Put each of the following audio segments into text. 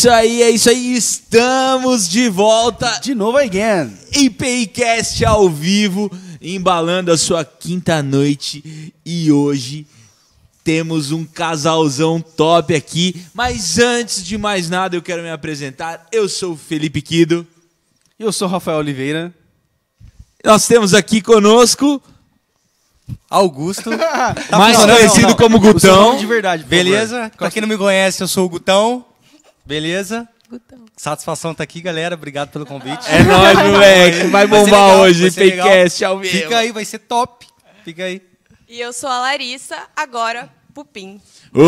isso aí, é isso aí. Estamos de volta. De novo again. IPIcast ao vivo, embalando a sua quinta noite. E hoje temos um casalzão top aqui. Mas antes de mais nada, eu quero me apresentar. Eu sou o Felipe Quido. Eu sou o Rafael Oliveira. Nós temos aqui conosco Augusto. Tá mais conhecido não, como Gutão. de verdade, beleza? Pra quem não me conhece, eu sou o Gutão. Beleza? Gutão. Satisfação tá aqui, galera. Obrigado pelo convite. É nóis, moleque. Vai bombar vai hoje, podcast ao vivo. Fica aí, vai ser top. Fica aí. E eu sou a Larissa, agora Pupim. Ô,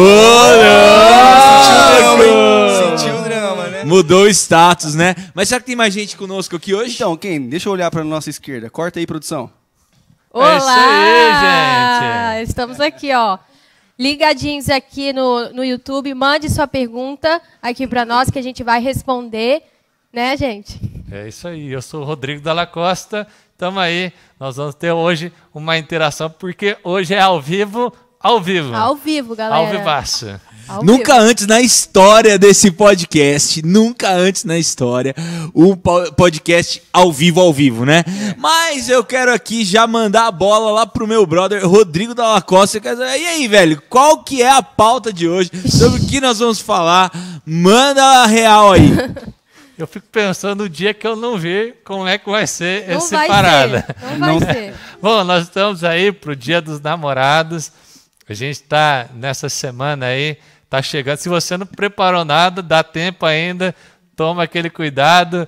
louco! Sentiu o drama, né? Mudou o status, né? Mas será que tem mais gente conosco aqui hoje? Então, quem? Deixa eu olhar pra nossa esquerda. Corta aí, produção. Olá! É isso aí, gente! Estamos aqui, ó. Ligadinhos aqui no, no YouTube. Mande sua pergunta aqui para nós que a gente vai responder, né, gente? É isso aí. Eu sou o Rodrigo Dalla Costa. Tamo aí. Nós vamos ter hoje uma interação, porque hoje é ao vivo, ao vivo. Ao vivo, galera. Ao vivaço. Ao nunca vivo. antes na história desse podcast, nunca antes na história, um podcast ao vivo, ao vivo, né? Mas eu quero aqui já mandar a bola lá pro meu brother Rodrigo da Lacosta. E aí, velho, qual que é a pauta de hoje? Sobre o que nós vamos falar? Manda a real aí. Eu fico pensando no dia que eu não ver como é que vai ser não esse vai parada. Ser. Não vai ser. Bom, nós estamos aí pro Dia dos Namorados. A gente está nessa semana aí Tá chegando. Se você não preparou nada, dá tempo ainda. Toma aquele cuidado.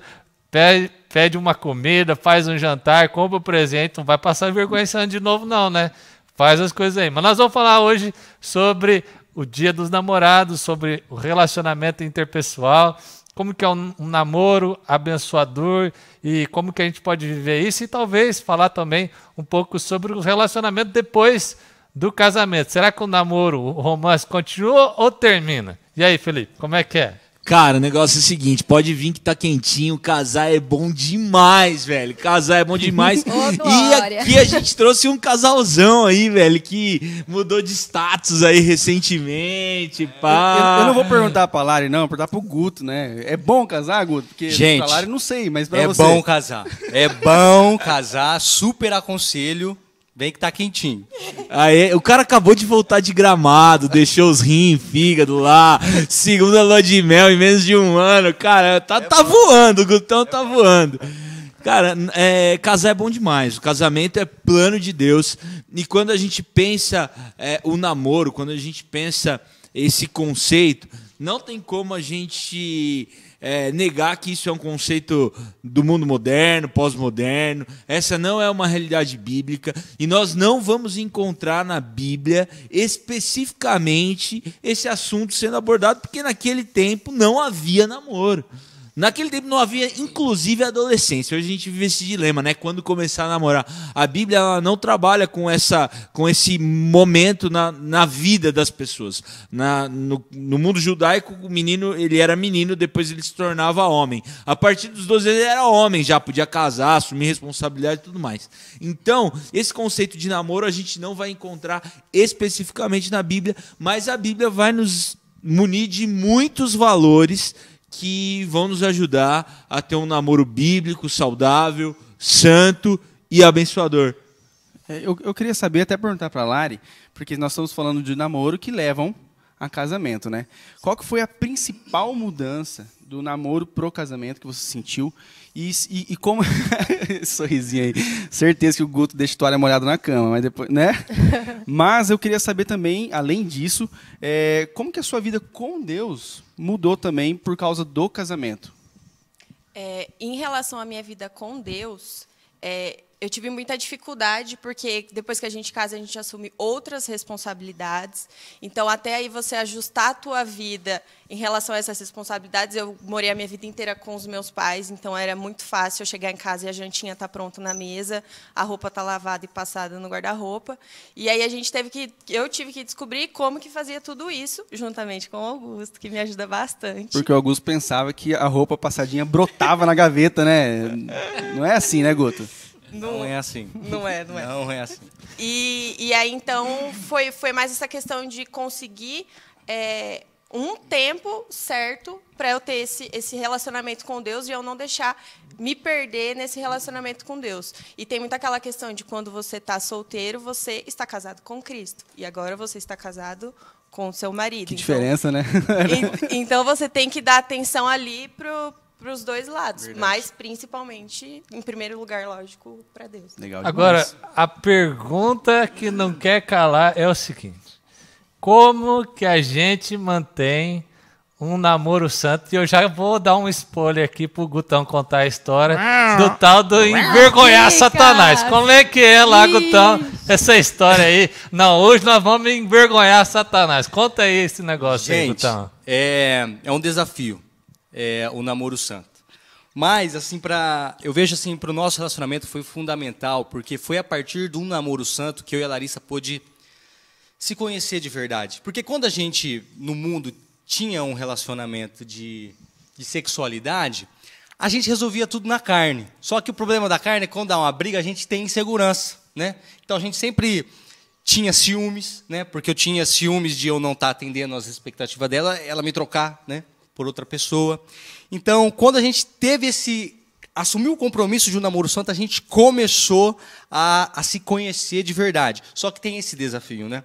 Pede, pede uma comida, faz um jantar, compra um presente. Não vai passar vergonha esse ano de novo, não, né? Faz as coisas aí. Mas nós vamos falar hoje sobre o Dia dos Namorados, sobre o relacionamento interpessoal, como que é um, um, namoro abençoador e como que a gente pode viver isso e talvez falar também um pouco sobre o relacionamento depois do casamento. Será que o namoro, o romance continua ou termina? E aí, Felipe, como é que é? Cara, o negócio é o seguinte, pode vir que tá quentinho, casar é bom demais, velho. Casar é bom demais. oh, e aqui a gente trouxe um casalzão aí, velho, que mudou de status aí recentemente, pá. Eu, eu, eu não vou perguntar pra Lari, não, perguntar pro Guto, né? É bom casar, Guto? Porque gente, pra Lari não sei, mas pra é você. É bom casar. É bom casar, super aconselho. Vem que tá quentinho. Aí, o cara acabou de voltar de gramado, deixou os rins, fígado lá, segunda lua de mel em menos de um ano. Cara, tá, tá voando, o Gutão tá voando. Cara, é, casar é bom demais. O casamento é plano de Deus. E quando a gente pensa é, o namoro, quando a gente pensa esse conceito, não tem como a gente é, negar que isso é um conceito do mundo moderno, pós-moderno. Essa não é uma realidade bíblica e nós não vamos encontrar na Bíblia especificamente esse assunto sendo abordado, porque naquele tempo não havia namoro. Naquele tempo não havia, inclusive, adolescência. Hoje a gente vive esse dilema, né? Quando começar a namorar. A Bíblia ela não trabalha com, essa, com esse momento na, na vida das pessoas. Na, no, no mundo judaico, o menino ele era menino, depois ele se tornava homem. A partir dos 12 anos ele era homem, já podia casar, assumir responsabilidade e tudo mais. Então, esse conceito de namoro a gente não vai encontrar especificamente na Bíblia, mas a Bíblia vai nos munir de muitos valores que vão nos ajudar a ter um namoro bíblico, saudável, santo e abençoador. É, eu, eu queria saber, até perguntar para a Lari, porque nós estamos falando de namoro que levam a casamento, né? Qual que foi a principal mudança do namoro pro casamento que você sentiu? E, e, e como. Sorrisinho aí. Certeza que o Guto deixa toalha molhada na cama, mas depois. né? mas eu queria saber também, além disso, é, como que a sua vida com Deus mudou também por causa do casamento? É, em relação à minha vida com Deus, é, eu tive muita dificuldade, porque depois que a gente casa, a gente assume outras responsabilidades. Então, até aí você ajustar a tua vida em relação a essas responsabilidades, eu morei a minha vida inteira com os meus pais, então era muito fácil eu chegar em casa e a jantinha está pronta na mesa, a roupa está lavada e passada no guarda-roupa. E aí a gente teve que, eu tive que descobrir como que fazia tudo isso, juntamente com o Augusto, que me ajuda bastante. Porque o Augusto pensava que a roupa passadinha brotava na gaveta, né? Não é assim, né, Guto? Não, não, é assim. Não é, não é. Não é assim. E, e aí, então, foi, foi mais essa questão de conseguir é, um tempo certo para eu ter esse, esse relacionamento com Deus e eu não deixar me perder nesse relacionamento com Deus. E tem muito aquela questão de quando você está solteiro, você está casado com Cristo. E agora você está casado com o seu marido. Que então, diferença, né? então você tem que dar atenção ali pro para os dois lados, Verdade. mas principalmente, em primeiro lugar, lógico, para Deus. Legal Agora, a pergunta que não quer calar é o seguinte: como que a gente mantém um namoro santo? E eu já vou dar um spoiler aqui pro Gutão contar a história do tal do envergonhar Satanás. Como é que é lá, Gutão, essa história aí? Não, hoje nós vamos envergonhar Satanás. Conta aí esse negócio gente, aí, Gutão. É, é um desafio é, o namoro santo. Mas, assim, para eu vejo assim, para o nosso relacionamento foi fundamental, porque foi a partir de um namoro santo que eu e a Larissa pôde se conhecer de verdade. Porque quando a gente, no mundo, tinha um relacionamento de, de sexualidade, a gente resolvia tudo na carne. Só que o problema da carne é quando dá uma briga, a gente tem insegurança, né? Então a gente sempre tinha ciúmes, né? Porque eu tinha ciúmes de eu não estar tá atendendo às expectativas dela, ela me trocar, né? Por outra pessoa. Então, quando a gente teve esse assumiu o compromisso de um namoro santo, a gente começou a, a se conhecer de verdade. Só que tem esse desafio, né?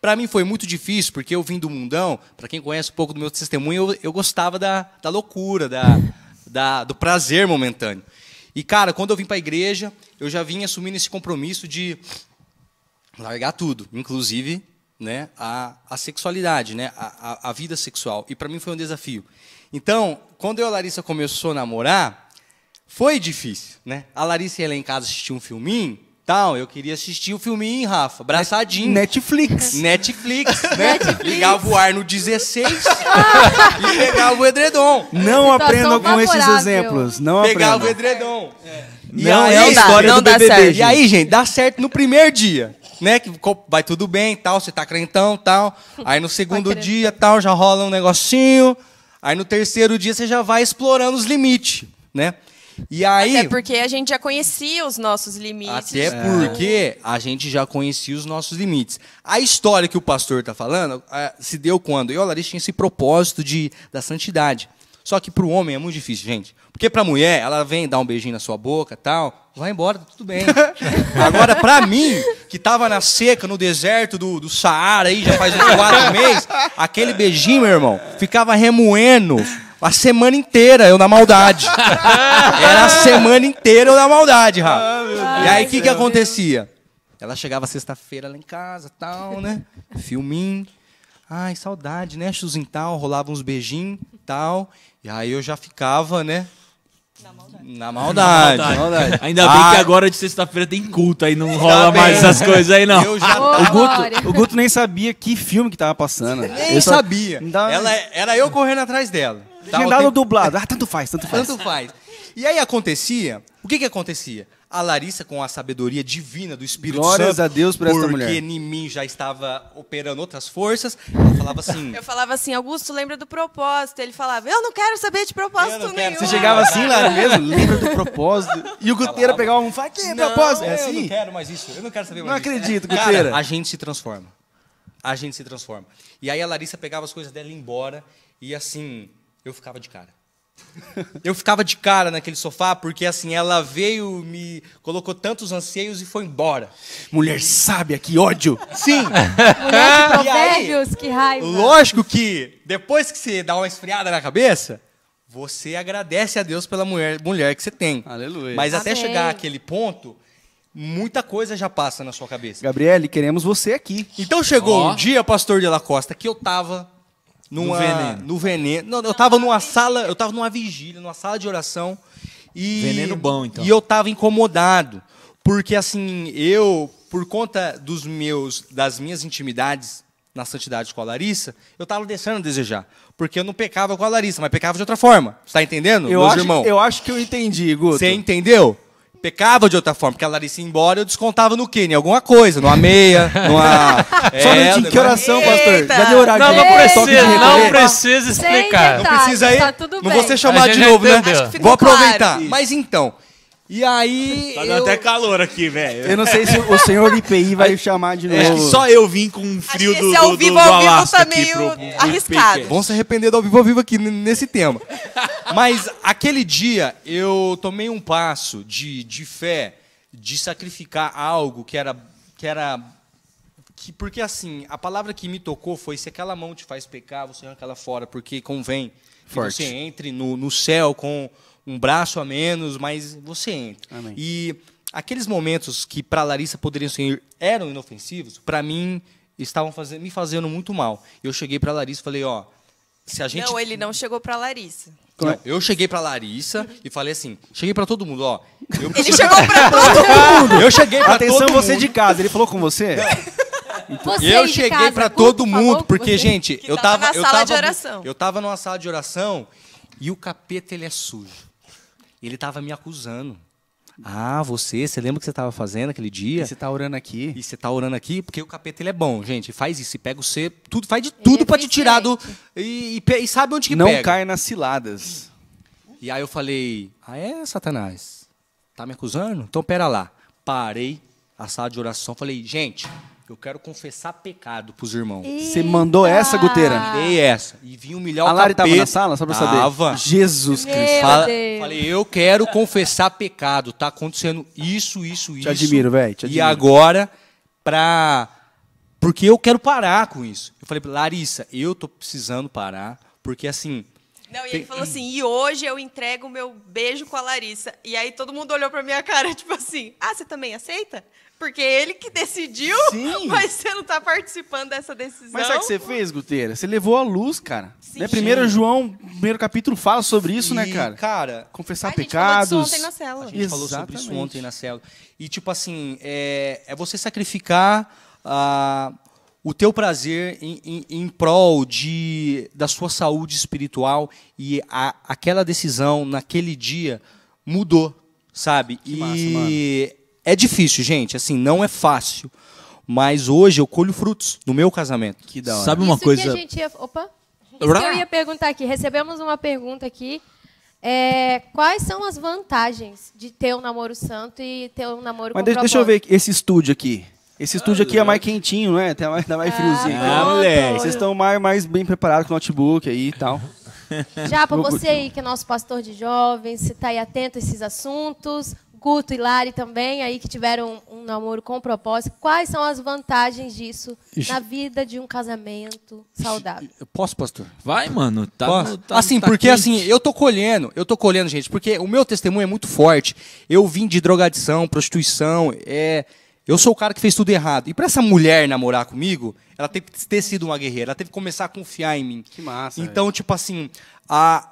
Para mim foi muito difícil, porque eu vim do mundão, para quem conhece um pouco do meu testemunho, eu, eu gostava da, da loucura, da, da, do prazer momentâneo. E, cara, quando eu vim para a igreja, eu já vim assumindo esse compromisso de largar tudo, inclusive né, a, a sexualidade, né, a, a, a vida sexual. E para mim foi um desafio. Então, quando eu e a Larissa começou a namorar, foi difícil, né? A Larissa ia lá em casa assistir um filminho, tal, eu queria assistir o filminho, Rafa, abraçadinho. Netflix. Netflix, né? Ligava o ar no 16 e pegava o edredom. Não aprendam com esses exemplos, não Pegava o edredom. É. Não aí, é a história não do BBB, certo. E aí, gente, dá certo no primeiro dia né, que vai tudo bem, tal, você tá crentão, tal. Aí no segundo dia, tal, já rola um negocinho. Aí no terceiro dia você já vai explorando os limites, né? E aí Até porque a gente já conhecia os nossos limites. Até porque a gente já conhecia os nossos limites. A história que o pastor está falando é, se deu quando eu e a Larissa tinha esse propósito de, da santidade. Só que para o homem é muito difícil, gente. Porque para a mulher, ela vem dar um beijinho na sua boca tal, vai embora, tá tudo bem. Agora, para mim, que tava na seca, no deserto do, do Saara aí, já faz uns quatro meses, aquele beijinho, meu irmão, ficava remoendo a semana inteira eu na maldade. Era a semana inteira eu na maldade, Rafa. Ah, e aí, o que que acontecia? Ela chegava sexta-feira lá em casa, tal, né? Filminho. Ai, saudade, né? Chuzinho tal, rolava uns beijinhos, tal. E aí eu já ficava, né? Na maldade. Na maldade. Na maldade. Ainda bem que agora de sexta-feira tem culto, aí não rola mais essas coisas aí, não. Eu já o, Guto, o Guto nem sabia que filme que tava passando. Nem eu sabia. Ela, era eu correndo atrás dela. Legendado tempo... dublado. Ah, tanto faz, tanto faz. Tanto faz. E aí acontecia, o que que acontecia? A Larissa com a sabedoria divina do Espírito Glórias Santo. a Deus por essa mulher. Porque em mim já estava operando outras forças. Ela falava assim. Eu falava assim, Augusto, lembra do propósito? Ele falava, eu não quero saber de propósito nenhum. Você chegava assim, Lara, mesmo? Lembra do propósito? E o Guteira pegava um, fala, que propósito? É assim? Eu não quero mais isso. Eu não quero saber mais Não isso. acredito, Guteira. Cara, a gente se transforma. A gente se transforma. E aí a Larissa pegava as coisas dela e ia embora. E assim, eu ficava de cara. Eu ficava de cara naquele sofá porque assim ela veio, me colocou tantos anseios e foi embora. Mulher sábia, que ódio! Sim. Mulher de provérbios, aí, que raiva. Lógico que depois que você dá uma esfriada na cabeça, você agradece a Deus pela mulher, mulher que você tem. Aleluia. Mas Amém. até chegar àquele ponto, muita coisa já passa na sua cabeça. Gabriele, queremos você aqui. Então chegou oh. um dia, pastor de la Costa, que eu tava numa, no veneno. No veneno. Não, eu tava numa sala, eu tava numa vigília, numa sala de oração. E, veneno bom, então. E eu tava incomodado. Porque, assim, eu, por conta dos meus, das minhas intimidades na santidade com a Larissa, eu tava deixando a desejar. Porque eu não pecava com a Larissa, mas pecava de outra forma. Você tá entendendo, eu acho, irmãos? Eu acho que eu entendi, Guto. Você entendeu? Pecava de outra forma, porque a Larissa ia embora, eu descontava no quê? Em alguma coisa, numa meia, numa... é, Só no dia, que oração, pastor? Eita. Já deu horário Não, não precisa, não precisa explicar. Não precisa aí, tá não vou ser chamado de novo, né? Vou aproveitar. Claro. Mas então, E aí. Tá dando eu... até calor aqui, velho. Eu não sei se o senhor IPI vai chamar de novo. Acho que só eu vim com um frio Acho que do, esse do, ao vivo, do ao vivo Alasca tá aqui meio pro- pro arriscado. Vão se arrepender do ao vivo ao vivo aqui nesse tema. Mas aquele dia eu tomei um passo de, de fé, de sacrificar algo que era. Que era que, porque assim, a palavra que me tocou foi: se aquela mão te faz pecar, você arranca ela fora, porque convém que Forte. você entre no, no céu com um braço a menos, mas você entra. Amém. E aqueles momentos que para Larissa poderiam ser eram inofensivos, para mim estavam fazendo, me fazendo muito mal. Eu cheguei para Larissa e falei: ó, se a gente Não, ele não chegou pra Larissa. não, eu cheguei pra Larissa e falei assim, cheguei pra todo mundo, ó. Eu, Ele chegou pra todo mundo. eu cheguei pra Atenção, todo você mundo. de casa. Ele falou com você? Você Eu cheguei Guto todo mundo, com porque você? gente, eu tava tava na eu tava de oração. Eu tava numa sala de oração e o capeta ele é sujo. Ele tava me acusando. Ah, você, você lembra o que você tava fazendo aquele dia? Você tá orando aqui? E você tá orando aqui, porque o capeta ele é bom, gente. Faz isso, e pega o C, tudo, faz de tudo é pra te tirar do. E, e e sabe onde que Não pega. cai nas ciladas. E aí eu falei, ah é, Satanás? Tá me acusando? Então pera lá. Parei a sala de oração, falei, gente, eu quero confessar pecado pros irmãos. Você mandou essa, Guteira? Dei essa. E vim humilhar A o Lari capeta. tava na sala, só pra saber? Tava. Jesus Meu Cristo. Fala- Deus. falei, eu quero confessar pecado. Tá acontecendo isso, isso, isso. admiro, véi, te E admiro. agora, pra. Porque eu quero parar com isso. Eu falei, Larissa, eu tô precisando parar, porque assim. Não, e ele falou assim: e hoje eu entrego o meu beijo com a Larissa. E aí todo mundo olhou pra minha cara, tipo assim: ah, você também aceita? Porque ele que decidiu, Sim. mas você não tá participando dessa decisão. Mas sabe o que você fez, Guteira? Você levou a luz, cara. Sim. Né? Primeiro João, primeiro capítulo, fala sobre isso, né, e, cara? Cara, Confessar A gente falou disso pecados. ontem na célula. A gente falou sobre isso Exatamente. ontem na célula. E, tipo assim, é, é você sacrificar ah, o teu prazer em, em, em prol de, da sua saúde espiritual e a- aquela decisão naquele dia mudou, sabe? Que e massa, é difícil, gente, assim, não é fácil. Mas hoje eu colho frutos no meu casamento. Que da hora. Sabe uma Isso coisa... que a gente ia... Opa! Isso que eu ia perguntar aqui. Recebemos uma pergunta aqui. É, quais são as vantagens de ter um namoro santo e ter um namoro Mas com deixa, deixa eu ver esse estúdio aqui. Esse estúdio aqui é mais quentinho, não é? Tá mais, tá mais friozinho. Ah, moleque. Vocês estão mais, mais bem preparados com o notebook aí e tal. Já para você aí, que é nosso pastor de jovens, você está aí atento a esses assuntos. Guto e Lari também, aí que tiveram um, namoro com propósito. Quais são as vantagens disso na vida de um casamento saudável? Eu Posso, pastor? Vai, mano. Tá, Posso? tá- assim, tá porque quente. assim, eu tô colhendo, eu tô colhendo, gente, porque o meu testemunho é muito forte. Eu vim de drogadição, prostituição, é, eu sou o cara que fez tudo errado. E pra essa mulher namorar comigo, ela teve que ter sido uma guerreira, ela teve que começar a confiar em mim. Que massa. Então, tipo assim, a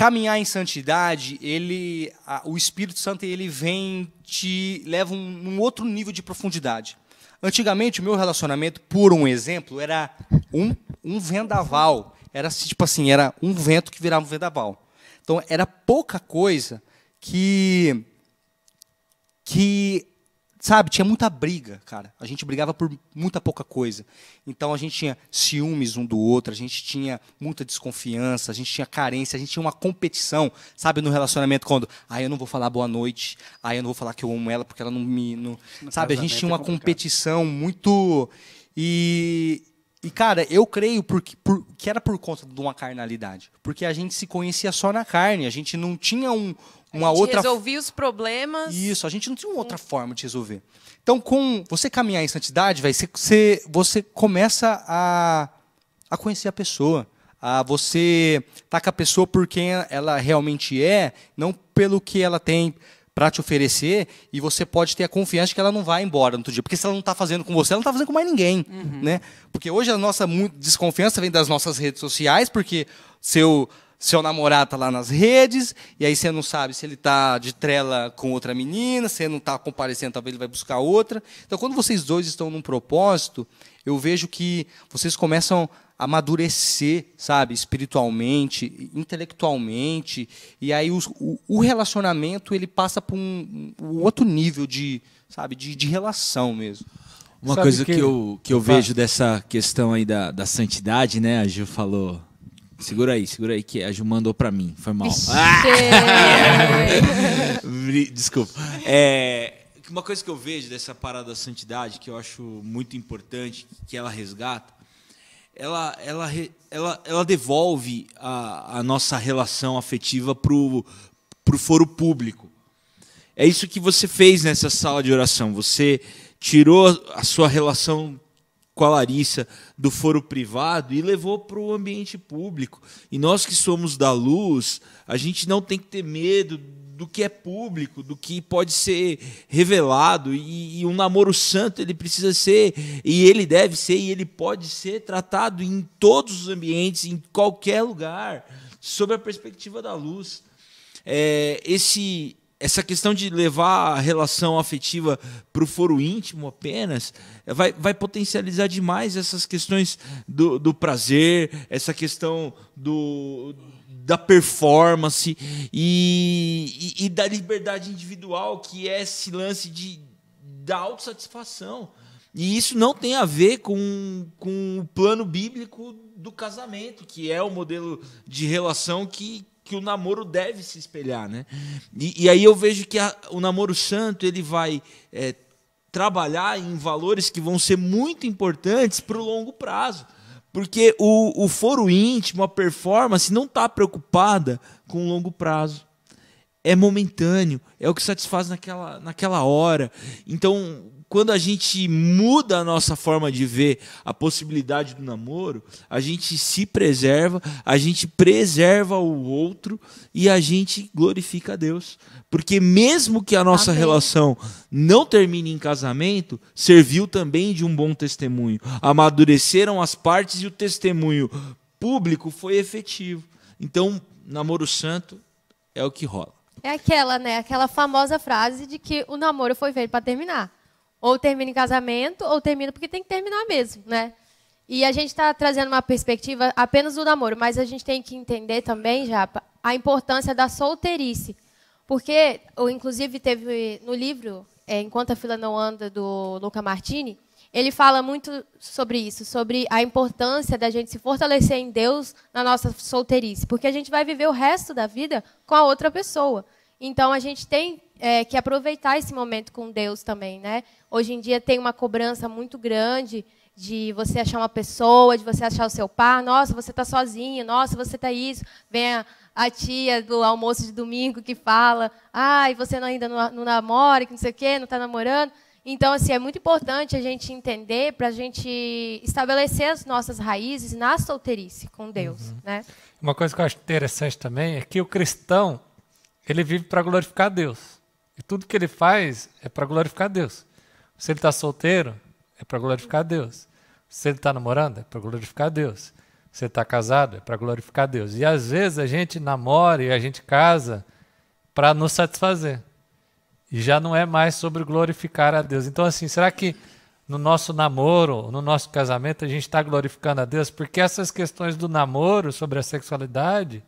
caminhar em santidade, ele, a- o Espírito Santo ele vem te leva um, num outro nível de profundidade. Antigamente o meu relacionamento, por um exemplo, era um, um vendaval. Era tipo assim, era um vento que virava um vendaval. Então era pouca coisa que que sabe, tinha muita briga, cara. A gente brigava por muita pouca coisa. Então a gente tinha ciúmes um do outro, a gente tinha muita desconfiança, a gente tinha carência, a gente tinha uma competição, sabe, no relacionamento quando, ah, eu não vou falar boa noite, ah, eu não vou falar que eu amo ela porque ela não me, não... sabe, a gente tinha é uma complicado. competição muito e e, cara, eu creio porque, por, que era por conta de uma carnalidade. Porque a gente se conhecia só na carne, a gente não tinha um, uma outra resolvia os problemas. isso, a gente não tinha uma outra forma de resolver. Então, com você caminhar em santidade, véi, você, você, começa a, a conhecer a pessoa. A você tá com a pessoa por quem ela realmente é, não pelo que ela tem para te oferecer, e você pode ter a confiança de que ela não vai embora no outro dia. Porque se ela não está fazendo com você, ela não está fazendo com mais ninguém. Né? Porque hoje a nossa desconfiança vem das nossas redes sociais, porque seu seu namorado tá lá nas redes, e aí você não sabe se ele tá de trela com outra menina, se ele não tá comparecendo, talvez ele vai buscar outra. Então, quando vocês dois estão num propósito, eu vejo que vocês começam a amadurecer, sabe, espiritualmente, intelectualmente, e aí os- o, o relacionamento ele passa para um, um outro nível de, sabe, de, de relação mesmo. Uma Sabe coisa que, que- eu, que eu vejo dessa questão aí da, da santidade, né? A Gil falou Segura aí, segura aí, que a Ju mandou pra mim. Foi mal. Desculpa. É, uma coisa que eu vejo dessa parada da santidade, que eu acho muito importante, que ela resgata, ela, ela, ela, ela devolve a, a nossa relação afetiva pro, pro foro público. É isso que você fez nessa sala de oração. Você tirou a sua relação com a Larissa do foro privado e levou para o ambiente público. E nós que somos da luz, a gente não tem que ter medo do que é público, do que pode ser revelado. E, e um namoro santo ele precisa ser, e ele deve ser, e ele pode ser tratado em todos os ambientes, em qualquer lugar, sob a perspectiva da luz. É, esse essa questão de levar a relação afetiva para o foro íntimo apenas vai, vai potencializar demais essas questões do, do prazer, essa questão do, da performance e, e, e, da liberdade individual, que é esse lance de, da autossatisfação. E isso não tem a ver com, com o plano bíblico do casamento, que é o modelo de relação que, que o namoro deve se espelhar, né? E, e aí eu vejo que a, o namoro santo ele vai é, trabalhar em valores que vão ser muito importantes para o longo prazo, porque o, o foro íntimo, a performance, não está preocupada com o longo prazo. É momentâneo, é o que satisfaz naquela, naquela hora. Então, quando a gente muda a nossa forma de ver a possibilidade do namoro, a gente se preserva, a gente preserva o outro e a gente glorifica a Deus. Porque mesmo que a nossa Amém. relação não termine em casamento, serviu também de um bom testemunho. Amadureceram as partes e o testemunho público foi efetivo. Então, namoro santo é o que rola. É aquela, né? Aquela famosa frase de que o namoro foi feito para terminar. Ou termina em casamento, ou termina porque tem que terminar mesmo, né? E a gente está trazendo uma perspectiva apenas do namoro, mas a gente tem que entender também, já a importância da solteirice. Porque, ou, inclusive, teve no livro, é, Enquanto a Fila Não Anda, do Luca Martini, ele fala muito sobre isso, sobre a importância da gente se fortalecer em Deus na nossa solteirice, porque a gente vai viver o resto da vida com a outra pessoa. Então, a gente tem é, que aproveitar esse momento com Deus também, né? Hoje em dia tem uma cobrança muito grande de você achar uma pessoa, de você achar o seu par. Nossa, você está sozinho. Nossa, você está isso. Vem a, a, tia do almoço de domingo que fala, ai, você ainda não, não namora, que não sei o quê, não está namorando. Então, assim, é muito importante a gente entender para a gente estabelecer as nossas raízes na solteirice com Deus, uhum. né? Uma coisa que eu acho interessante também é que o cristão ele vive para glorificar Deus. E tudo que ele faz é para glorificar Deus. Se ele está solteiro, é para glorificar Deus. Se ele está namorando, é para glorificar Deus. Se ele está casado, é para glorificar Deus. E às vezes a gente namora e a gente casa para nos satisfazer. E já não é mais sobre glorificar a Deus. Então, assim, será que no nosso namoro, no nosso casamento, a gente está glorificando a Deus? Porque essas questões do namoro sobre a sexualidade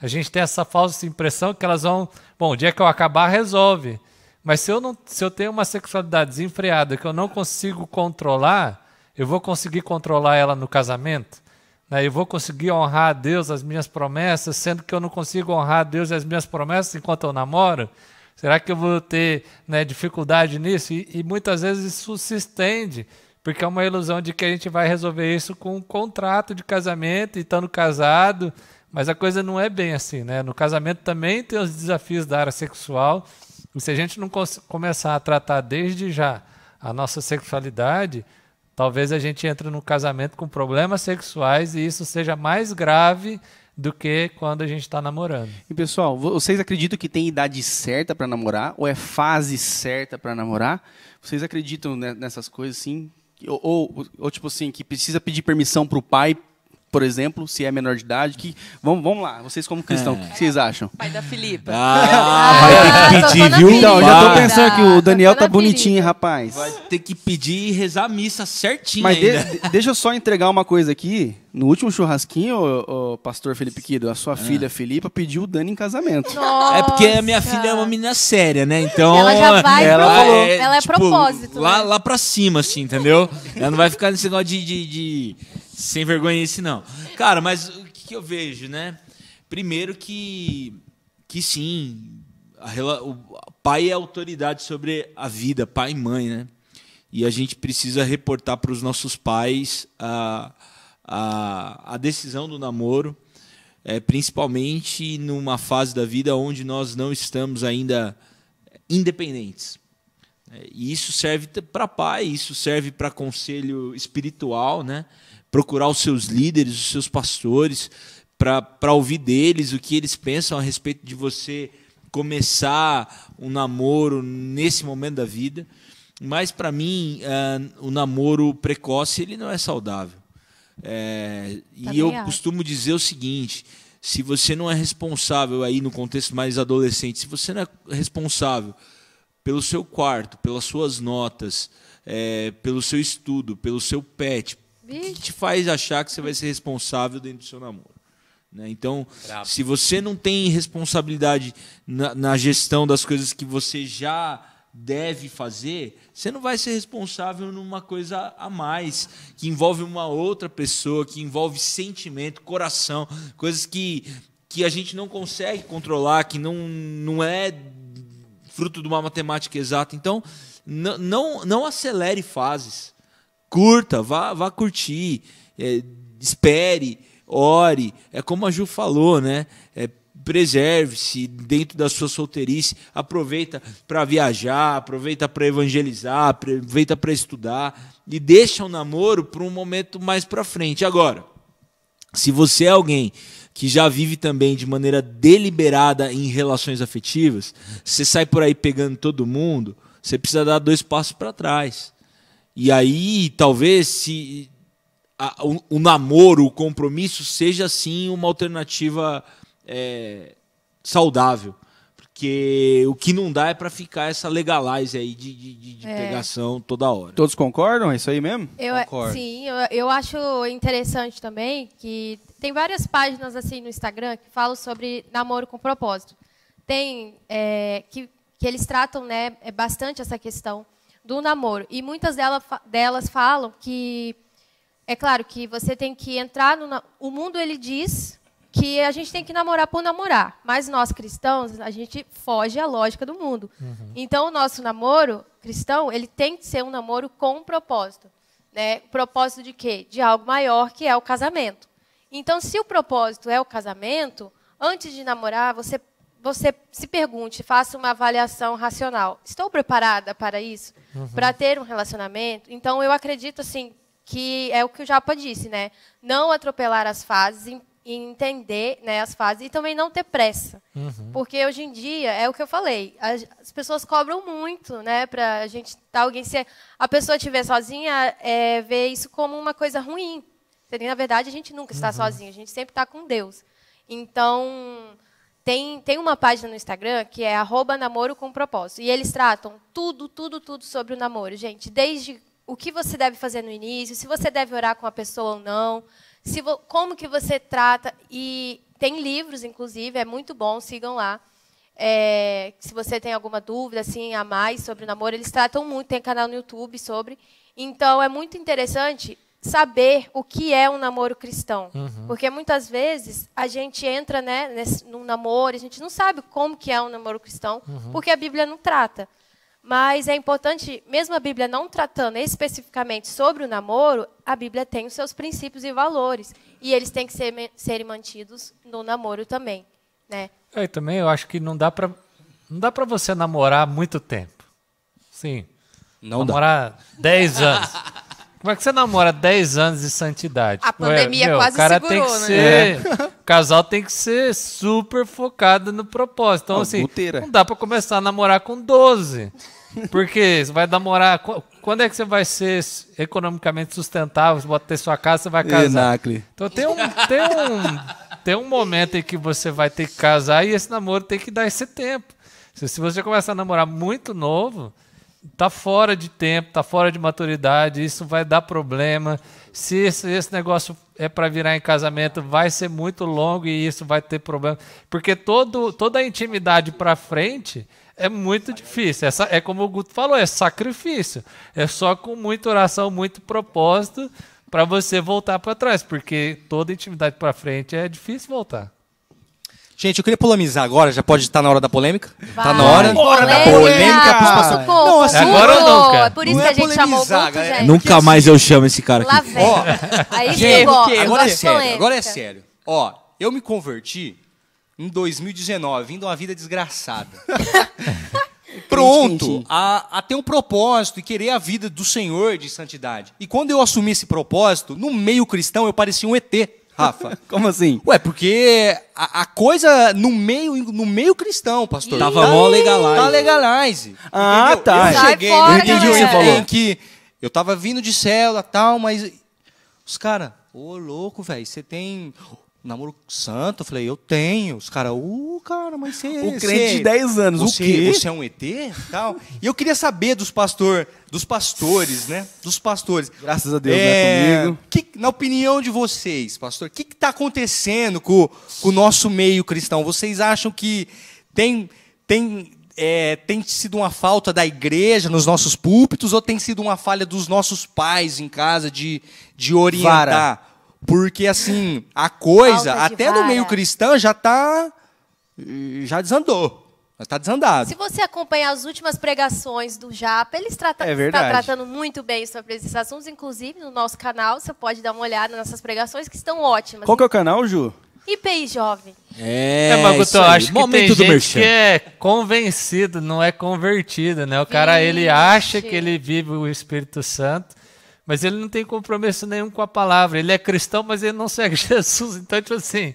a gente tem essa falsa impressão que elas vão. Bom, o dia que eu acabar, resolve. Mas se eu, não, se eu tenho uma sexualidade desenfreada que eu não consigo controlar, eu vou conseguir controlar ela no casamento? Né? Eu vou conseguir honrar a Deus as minhas promessas, sendo que eu não consigo honrar a Deus as minhas promessas enquanto eu namoro? Será que eu vou ter né, dificuldade nisso? E, e, muitas vezes isso se estende, porque é uma ilusão de que a gente vai resolver isso com um contrato de casamento e estando casado. Mas a coisa não é bem assim, né? No casamento também tem os desafios da área sexual. E se a gente não começar a tratar desde já a nossa sexualidade, talvez a gente entre no casamento com problemas sexuais e isso seja mais grave do que quando a gente está namorando. E pessoal, vocês acreditam que tem idade certa para namorar ou é fase certa para namorar? Vocês acreditam nessas coisas assim? Ou, ou, ou, tipo assim, que precisa pedir permissão para o pai por exemplo, se é menor de idade. Que, vamos, vamos lá, vocês como cristãos, é. o que vocês acham? Pai da Filipa. Ah, vai ter que pedir, viu? Então, já tô pensando que o Daniel tá bonitinho, rapaz. Vai ter que pedir e rezar a missa certinho Mas de, deixa eu só entregar uma coisa aqui. No último churrasquinho, o, o pastor Felipe Quido, a sua ah. filha Filipa pediu o Dani em casamento. Nossa. É porque a minha filha é uma menina séria, né? Então. Ela já vai ela, pro, é, ela é tipo, propósito. Lá, né? lá pra cima, assim, entendeu? ela não vai ficar nesse negócio de, de, de sem vergonha esse não. Cara, mas que, que eu vejo, né? Primeiro que, que sim, a, o pai é autoridade sobre a vida, pai e mãe, né? E a gente precisa reportar para os nossos pais a, a, a decisão do namoro, é, principalmente numa fase da vida onde nós não estamos ainda independentes. É, e isso serve para pai, isso serve para conselho espiritual, né? Procurar os seus líderes, os seus pastores, para ouvir deles o que eles pensam a respeito de você começar um namoro nesse momento da vida. Mas para mim, uh, o namoro precoce ele não é saudável. É, e eu costumo dizer o seguinte: se você não é responsável aí no contexto mais adolescente, se você não é responsável pelo seu quarto, pelas suas notas, é, pelo seu estudo, pelo seu pet, o que te faz achar que você vai ser responsável dentro do seu namoro? Né? Então, Bravo. se você não tem responsabilidade na, na, gestão das coisas que você já deve fazer, você não vai ser responsável numa coisa a mais, que envolve uma outra pessoa, que envolve sentimento, coração, coisas que, que a gente não consegue controlar, que não, não é fruto de uma matemática exata. Então, não, não, não acelere fases. Curta, vá, vá curtir, é, espere ore. É como a Ju falou, né? É, preserve-se dentro da sua solteirice, aproveita para viajar, aproveita para evangelizar, aproveita para estudar e deixa o namoro para um momento mais para frente. Agora, se você é alguém que já vive também de maneira deliberada em relações afetivas, você sai por aí pegando todo mundo, você precisa dar dois passos para trás. E aí, talvez, se a, o, o, namoro, o compromisso seja sim uma alternativa é, saudável. Porque o que não dá é para ficar essa legalize aí de, de, de é. pegação toda hora. Todos concordam? É isso aí mesmo? Eu, Concordo. Sim, eu, eu acho interessante também que tem várias páginas assim no Instagram que falam sobre namoro com propósito. Tem é, que, que eles tratam né, é bastante essa questão do namoro. E muitas delas, delas falam que é claro que você tem que entrar no. O mundo ele diz que a gente tem que namorar por namorar, mas nós cristãos a gente foge à lógica do mundo. Uhum. Então o nosso namoro cristão ele tem que ser um namoro com um propósito, né? O propósito de quê? De algo maior que é o casamento. Então se o propósito é o casamento, antes de namorar você você se pergunte, faça uma avaliação racional. Estou preparada para isso? Uhum. Para ter um relacionamento? Então eu acredito assim que é o que o Japa disse, né? Não atropelar as fases e entender né, as fases e também não ter pressa. Uhum. Porque hoje em dia, é o que eu falei, as, as pessoas cobram muito, né? Pra a gente tá alguém se a pessoa estiver sozinha, é, ver isso como uma coisa ruim. Seria, na verdade, a gente nunca está uhum. sozinho, a gente sempre está com Deus. Então, tem, tem uma página no Instagram que é arroba namoro com propósito. E eles tratam tudo, tudo, tudo sobre o namoro, gente. Desde o que você deve fazer no início, se você deve orar com a pessoa ou não, se como que você trata. E tem livros, inclusive, é muito bom, sigam lá. É, se você tem alguma dúvida assim, a mais sobre o namoro, eles tratam muito, tem canal no YouTube sobre. Então, é muito interessante saber o que é um namoro cristão. Uhum. Porque muitas vezes a gente entra né, nesse, num namoro, a gente não sabe como que é um namoro cristão, uhum. porque a Bíblia não trata. Mas é importante, mesmo a Bíblia não tratando especificamente sobre o namoro, a Bíblia tem os seus princípios e valores. E eles têm que ser, serem mantidos no namoro também. Né? É, e também eu acho que não dá para não dá para você namorar muito tempo. Sim. Não namorar dá. 10 anos. Como é que você namora 10 anos de santidade? A pandemia meu, quase cara segurou, tem que né? Ser, é. O casal tem que ser super focado no propósito. Então, oh, assim, buteira. não dá para começar a namorar com 12. Porque você vai namorar. Quando é que você vai ser economicamente sustentável? Você pode ter sua casa, você vai casar. Enacre. Então tem um, tem, um, tem um momento em que você vai ter que casar e esse namoro tem que dar esse tempo. Se, se você começar a namorar muito novo, tá fora de tempo, tá fora de maturidade, isso vai dar problema. Se esse, esse negócio é para virar em casamento, vai ser muito longo e isso vai ter problema, porque todo, toda a intimidade para frente é muito difícil. Essa é como o Guto falou, é sacrifício. É só com muita oração, muito propósito para você voltar para trás, porque toda intimidade para frente é difícil voltar. Gente, eu queria polemizar agora, já pode estar na hora da polêmica? Vai. Tá na hora? Hora da polêmica pastores. com- Não, assim, agora ou nunca? É por isso Não que é a gente chamou gente. Nunca mais eu chamo esse cara Lá aqui. vem. Ó, Aí Gente, chegou. agora é Agora sério, polêmica. agora é sério. Ó, eu me converti em 2019, vindo uma vida desgraçada. Pronto a, a ter um propósito e querer a vida do Senhor de santidade. E quando eu assumi esse propósito, no meio cristão eu parecia um ET, Rafa. Como assim? Ué, porque a, a coisa no meio, no meio cristão, pastor. Tava mó legalize. Tá legalize. Ah, entendeu? tá. Eu cheguei fora, no entendi o que você falou. Em que eu tava vindo de célula e tal, mas os caras, ô louco, velho, você tem namoro santo? Eu falei, eu tenho. Os caras, ô, cara, mas você... O crente você- de 10 anos, o você, quê? Você é um ET? Tal. E eu queria saber dos pastor, dos pastores, né? Dos pastores. Graças a Deus, É, né, comigo. que- na opinião de vocês, pastor, o que está acontecendo com, com o nosso meio cristão? Vocês acham que tem, tem, é, tem sido uma falta da igreja nos nossos púlpitos ou tem sido uma falha dos nossos pais em casa de, de orientar? Vara. Porque, assim, a coisa, até no meio cristão, já está. Já desandou. Já está desandado. Se você acompanhar as últimas pregações do Japa, eles tratam, É tá verdade. tratando muito bem sobre esses assuntos, inclusive no nosso canal, você pode dar uma olhada nessas pregações que estão ótimas. Qual que é o canal, Ju? IPI Jovem. É, É, mas isso eu aí. acho que Momento tem gente merchan. que é convencido, não é convertido, né? O cara, ele Vixe. acha que ele vive o Espírito Santo, mas ele não tem compromisso nenhum com a palavra. Ele é cristão, mas ele não segue Jesus. Então, tipo assim,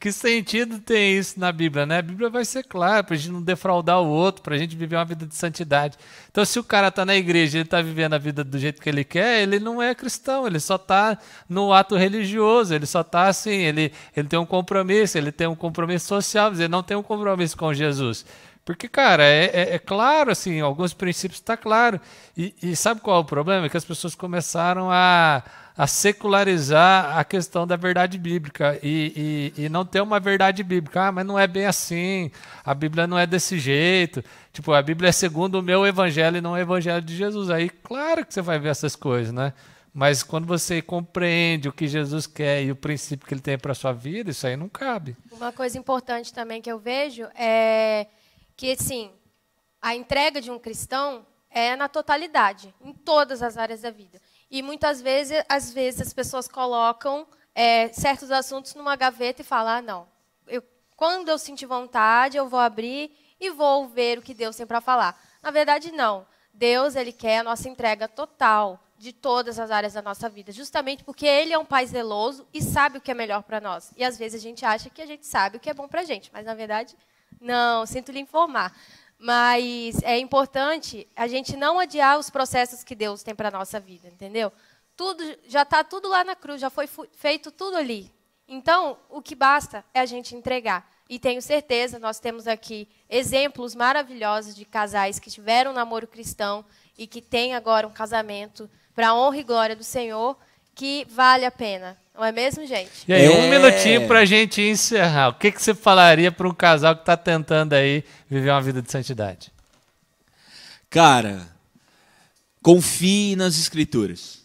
que sentido tem isso na Bíblia, né? A Bíblia vai ser clara, pra gente não defraudar o outro, pra gente viver uma vida de santidade. Então, se o cara tá na igreja, ele tá vivendo a vida do jeito que ele quer, ele não é cristão, ele só tá no ato religioso, ele só tá assim, ele, ele tem um compromisso, ele tem um compromisso social, mas ele não tem um compromisso com Jesus. Porque, cara, é, é- é claro, assim, alguns princípios está claro. E, e sabe qual é o problema? É que as pessoas começaram a, a secularizar a questão da verdade bíblica e, e, e não ter uma verdade bíblica. Ah, mas não é bem assim, a Bíblia não é desse jeito. Tipo, a Bíblia é segundo o meu evangelho e não o evangelho de Jesus. Aí, claro que você vai ver essas coisas, né? Mas quando você compreende o que Jesus quer e o princípio que ele tem para sua vida, isso aí não cabe. Uma coisa importante também que eu vejo é que, assim, a entrega de um cristão é na totalidade, em todas as áreas da vida. E muitas vezes, às vezes as pessoas colocam é, certos assuntos numa gaveta e falam, ah, não, eu, quando eu sentir vontade, eu vou abrir e vou ver o que Deus tem para falar. Na verdade, não. Deus, ele quer a nossa entrega total de todas as áreas da nossa vida, justamente porque ele é um pai zeloso e sabe o que é melhor para nós. E às vezes a gente acha que a gente sabe o que é bom para a gente, mas na verdade, não, sinto lhe informar. Mas é importante a gente não adiar os processos que Deus tem para a nossa vida, entendeu? Tudo já está tudo lá na cruz, já foi feito tudo ali. Então, o que basta é a gente entregar. E tenho certeza, nós temos aqui exemplos maravilhosos de casais que tiveram um namoro cristão e que têm agora um casamento para a honra e glória do Senhor, que vale a pena. Não é mesmo, gente? E aí, É. um minutinho pra gente encerrar. O que, que você falaria para um casal que está tentando aí viver uma vida de santidade? Cara, confie nas escrituras.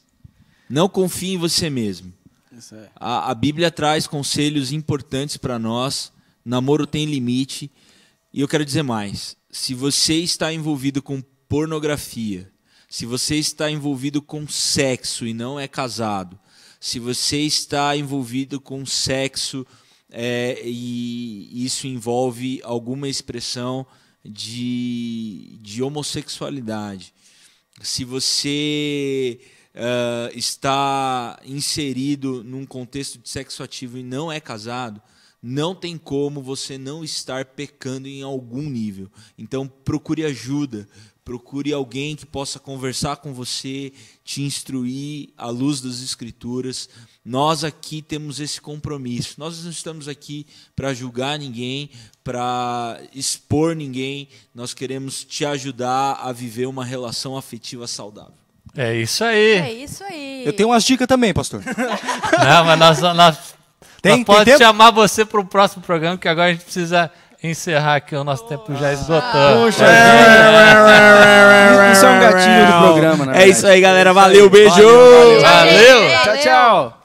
Não confie em você mesmo. É. A, a Bíblia traz conselhos importantes para nós. Namoro tem limite. E eu quero dizer mais. Se você está envolvido com pornografia, se você está envolvido com sexo e não é casado, se você está envolvido com sexo é, e isso envolve alguma expressão de, de homossexualidade, se você ah, está inserido num contexto de sexo ativo e não é casado, não tem como você não estar pecando em algum nível. Então procure ajuda, procure alguém que possa conversar com você, te instruir à luz das escrituras. Nós aqui temos esse compromisso. Nós não estamos aqui para julgar ninguém, para expor ninguém. Nós queremos te ajudar a viver uma relação afetiva saudável. É isso aí. É isso aí. Eu tenho umas dicas também, pastor. Não, mas nós, nós, Tem- nós tem pode tempo? chamar você para o próximo programa, que agora a gente precisa encerrar aqui, o nosso tempo já esgotou. Poxa, isso é um gatilho do programa, né? É isso aí, galera. Valeu, beijo! Valeu. Tchau, tchau.